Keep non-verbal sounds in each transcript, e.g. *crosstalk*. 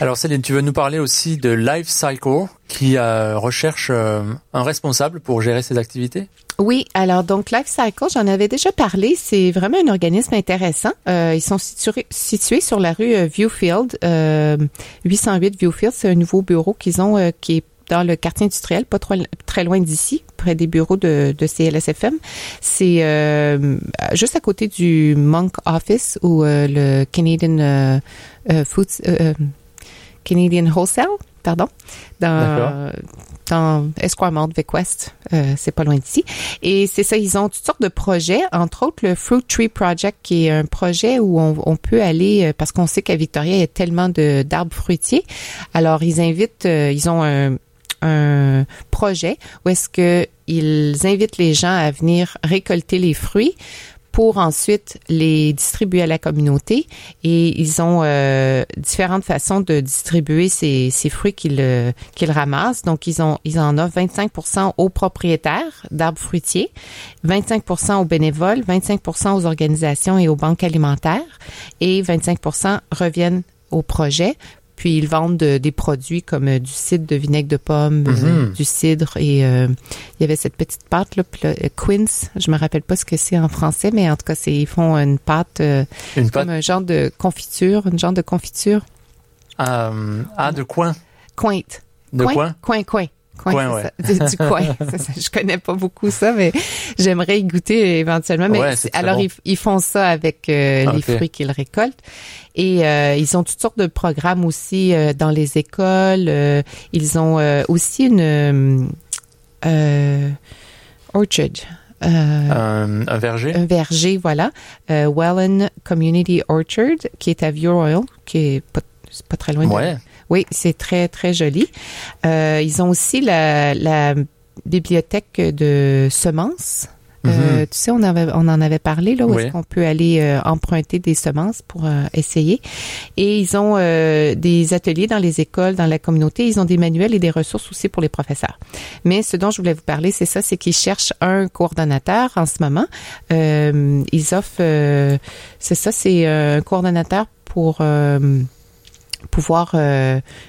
Alors Céline, tu veux nous parler aussi de Life Cycle qui euh, recherche euh, un responsable pour gérer ses activités? Oui, alors donc Life Cycle, j'en avais déjà parlé. C'est vraiment un organisme intéressant. Euh, ils sont situés, situés sur la rue Viewfield, 808 Viewfield. C'est un nouveau bureau qu'ils ont qui est dans le quartier industriel, pas trop, très loin d'ici, près des bureaux de, de CLSFM. C'est euh, juste à côté du Monk Office ou euh, le Canadian euh, Food Canadian Wholesale, pardon, dans dans Esquimalt Vic West, c'est pas loin d'ici. Et c'est ça, ils ont toutes sortes de projets, entre autres le Fruit Tree Project, qui est un projet où on, on peut aller, parce qu'on sait qu'à Victoria, il y a tellement de d'arbres fruitiers. Alors, ils invitent, ils ont un un projet où est-ce qu'ils invitent les gens à venir récolter les fruits pour ensuite les distribuer à la communauté et ils ont euh, différentes façons de distribuer ces, fruits qu'ils euh, qu'ils ramassent. Donc ils ont ils en offrent 25% aux propriétaires d'arbres fruitiers, 25% aux bénévoles, 25% aux organisations et aux banques alimentaires et 25% reviennent au projet puis ils vendent des produits comme euh, du cidre de vinaigre de pomme, euh, mhm. du cidre et euh, il y avait cette petite pâte là, Quince. Je me rappelle pas ce que c'est en français, mais en tout cas, c'est ils font une pâte, comme un genre de confiture, une genre de confiture. ah, de coin. Coin. De coin? Coin, coin. Coin, *laughs* du, coin. *laughs* Je connais pas beaucoup ça, mais j'aimerais y goûter éventuellement. Mais alors ils, font ça avec les fruits qu'ils récoltent. Et euh, ils ont toutes sortes de programmes aussi euh, dans les écoles. Euh, ils ont aussi une orchard. Un, un, verger? Un verger, voilà. Welland Community Orchard, qui est à View Royal, qui est pas, pas très loin. Ouais. Oui, c'est très, très joli. ils ont aussi la, la bibliothèque de semences. Euh, mhm. tu sais, on, avait, on en avait parlé, là, où est-ce qu'on peut aller euh, emprunter des semences pour euh, essayer. Et ils ont des ateliers dans les écoles, dans la communauté. Ils ont des manuels et des ressources aussi pour les professeurs. Mais ce dont je voulais vous parler, c'est ça, c'est qu'ils cherchent un coordonnateur en ce moment. ils offrent, c'est ça, c'est un coordonnateur pour pouvoir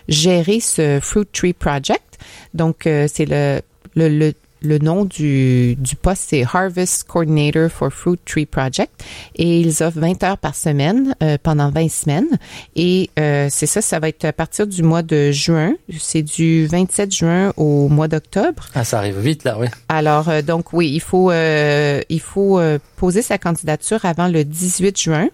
gérer ce Fruit Tree Project. Donc, c'est le, le, le le nom du, du poste, c'est Harvest Coordinator for Fruit Tree Project. Et ils offrent 20 heures par semaine euh, pendant 20 semaines. Et euh, c'est ça, ça va être à partir du mois de juin. C'est du 27 juin au mois d'octobre. Ah, ça arrive vite, là, oui. Alors, euh, donc, oui, il faut, il faut poser sa candidature avant le 18 juin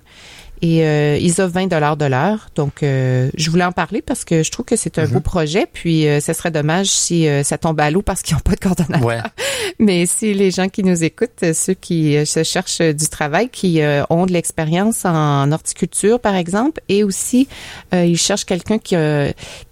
et euh, ils offrent 20 dollars de l'heure. Donc, euh, je voulais en parler parce que je trouve que c'est un beau mhm. projet. Puis, euh, ce serait dommage si euh, ça tombe à l'eau parce qu'ils n'ont pas de coordonnateur. Ouais. *laughs* Mais si les gens qui nous écoutent, ceux qui se cherchent du travail, qui ont de l'expérience en horticulture, par exemple, et aussi ils cherchent quelqu'un qui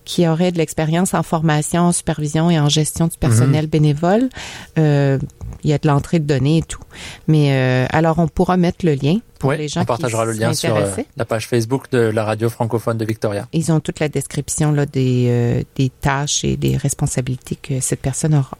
qui aurait de l'expérience en formation, en supervision et en gestion du personnel mhm. bénévole, il y a de l'entrée de données et tout. Mais alors, on pourra mettre le lien on partagera le lien sur euh, la page Facebook de la radio francophone de Victoria. Ils ont toute la description là, des, euh, des tâches et des responsabilités que cette personne aura.